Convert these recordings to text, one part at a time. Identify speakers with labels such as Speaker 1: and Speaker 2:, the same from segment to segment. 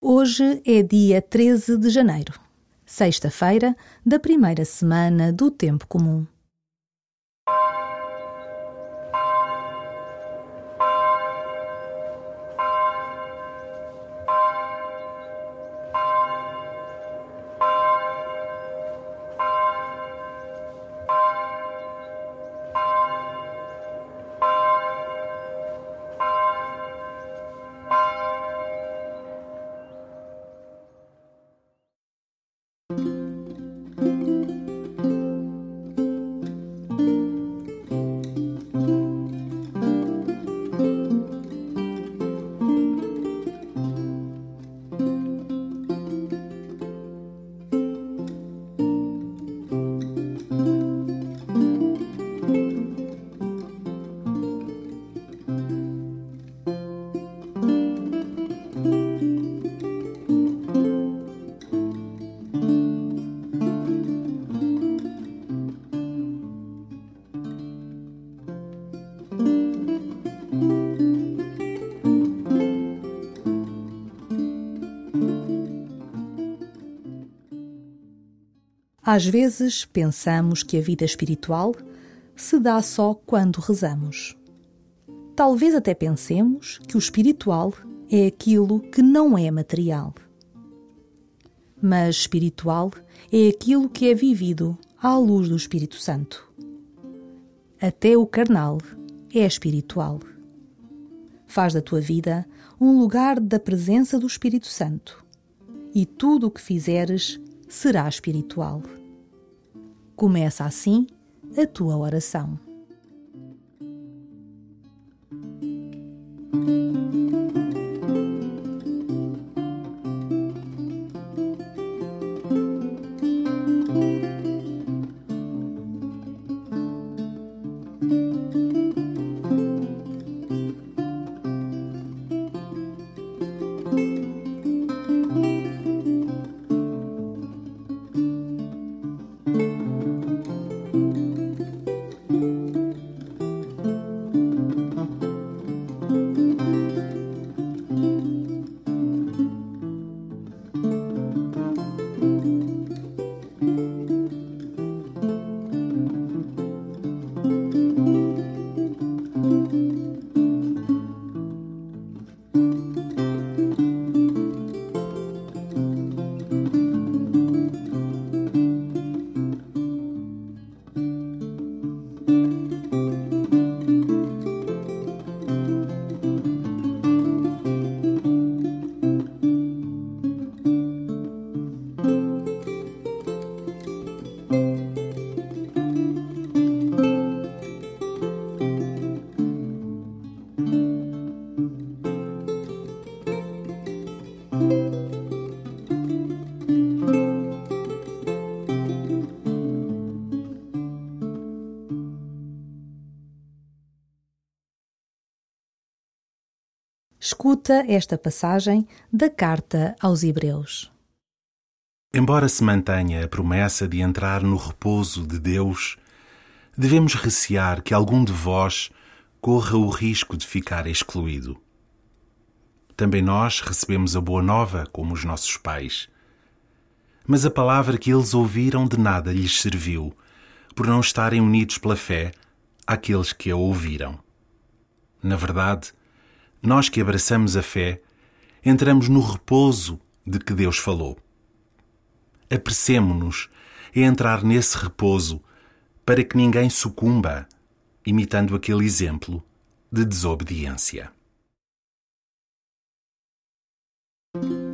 Speaker 1: Hoje é dia 13 de janeiro, sexta-feira da primeira semana do Tempo Comum. Às vezes pensamos que a vida espiritual se dá só quando rezamos. Talvez até pensemos que o espiritual é aquilo que não é material. Mas espiritual é aquilo que é vivido à luz do Espírito Santo. Até o carnal é espiritual. Faz da tua vida um lugar da presença do Espírito Santo e tudo o que fizeres será espiritual. Começa assim a tua oração. Escuta esta passagem da carta aos Hebreus.
Speaker 2: Embora se mantenha a promessa de entrar no repouso de Deus, devemos recear que algum de vós corra o risco de ficar excluído. Também nós recebemos a boa nova como os nossos pais. Mas a palavra que eles ouviram de nada lhes serviu, por não estarem unidos pela fé àqueles que a ouviram. Na verdade, nós que abraçamos a fé, entramos no repouso de que Deus falou. Apressemo-nos a entrar nesse repouso para que ninguém sucumba, imitando aquele exemplo de desobediência.
Speaker 1: thank you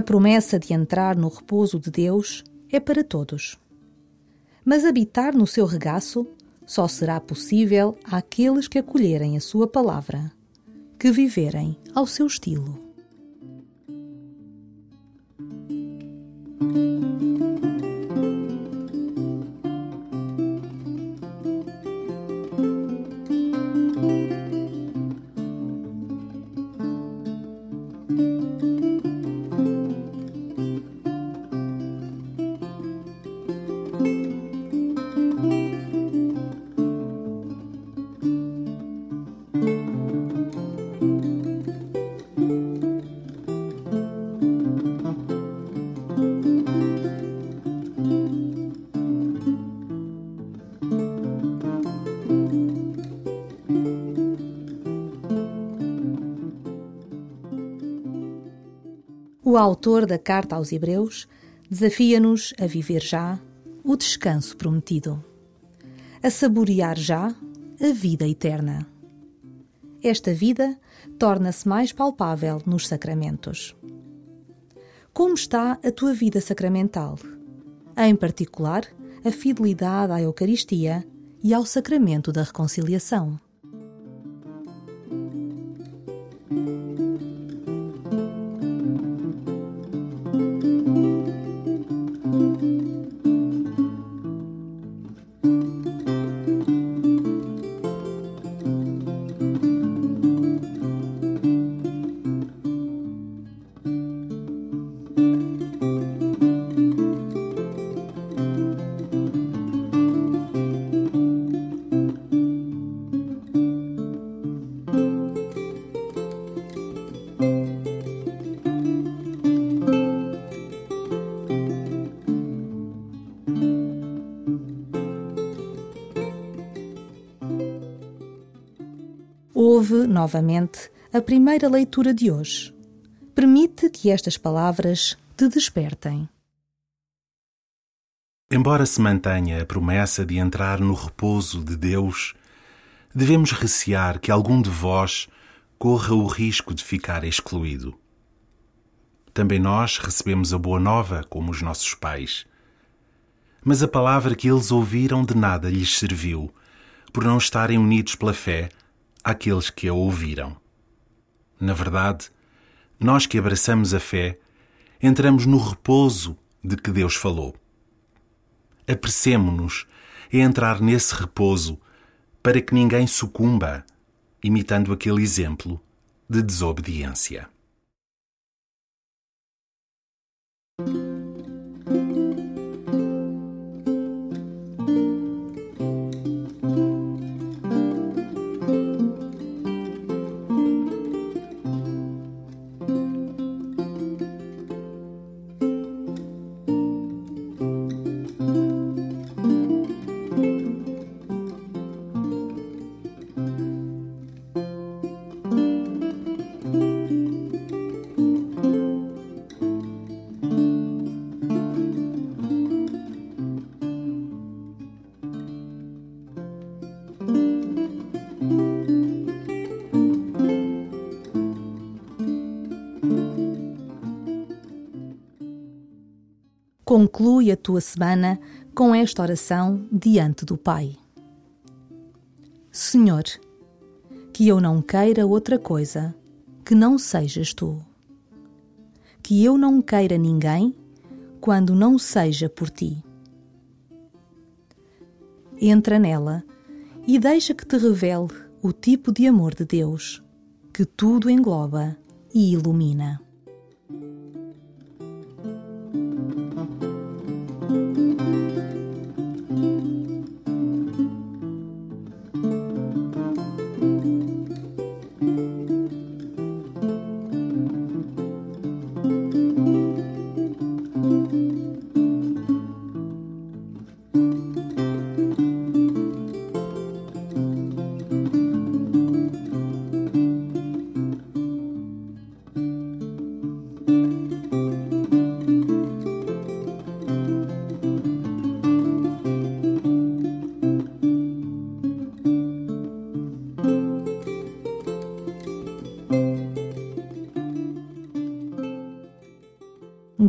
Speaker 1: A promessa de entrar no repouso de Deus é para todos. Mas habitar no seu regaço só será possível àqueles que acolherem a sua palavra, que viverem ao seu estilo. O autor da carta aos Hebreus desafia-nos a viver já o descanso prometido, a saborear já a vida eterna. Esta vida torna-se mais palpável nos sacramentos. Como está a tua vida sacramental? Em particular, a fidelidade à Eucaristia e ao sacramento da reconciliação. Ouve novamente a primeira leitura de hoje. Permite que estas palavras te despertem.
Speaker 2: Embora se mantenha a promessa de entrar no repouso de Deus, devemos recear que algum de vós corra o risco de ficar excluído. Também nós recebemos a boa nova como os nossos pais. Mas a palavra que eles ouviram de nada lhes serviu, por não estarem unidos pela fé àqueles que a ouviram. Na verdade, nós que abraçamos a fé, entramos no repouso de que Deus falou. Apressemo-nos a entrar nesse repouso para que ninguém sucumba, imitando aquele exemplo de desobediência.
Speaker 1: Conclui a tua semana com esta oração diante do Pai. Senhor, que eu não queira outra coisa que não sejas tu. Que eu não queira ninguém quando não seja por ti. Entra nela e deixa que te revele o tipo de amor de Deus que tudo engloba e ilumina.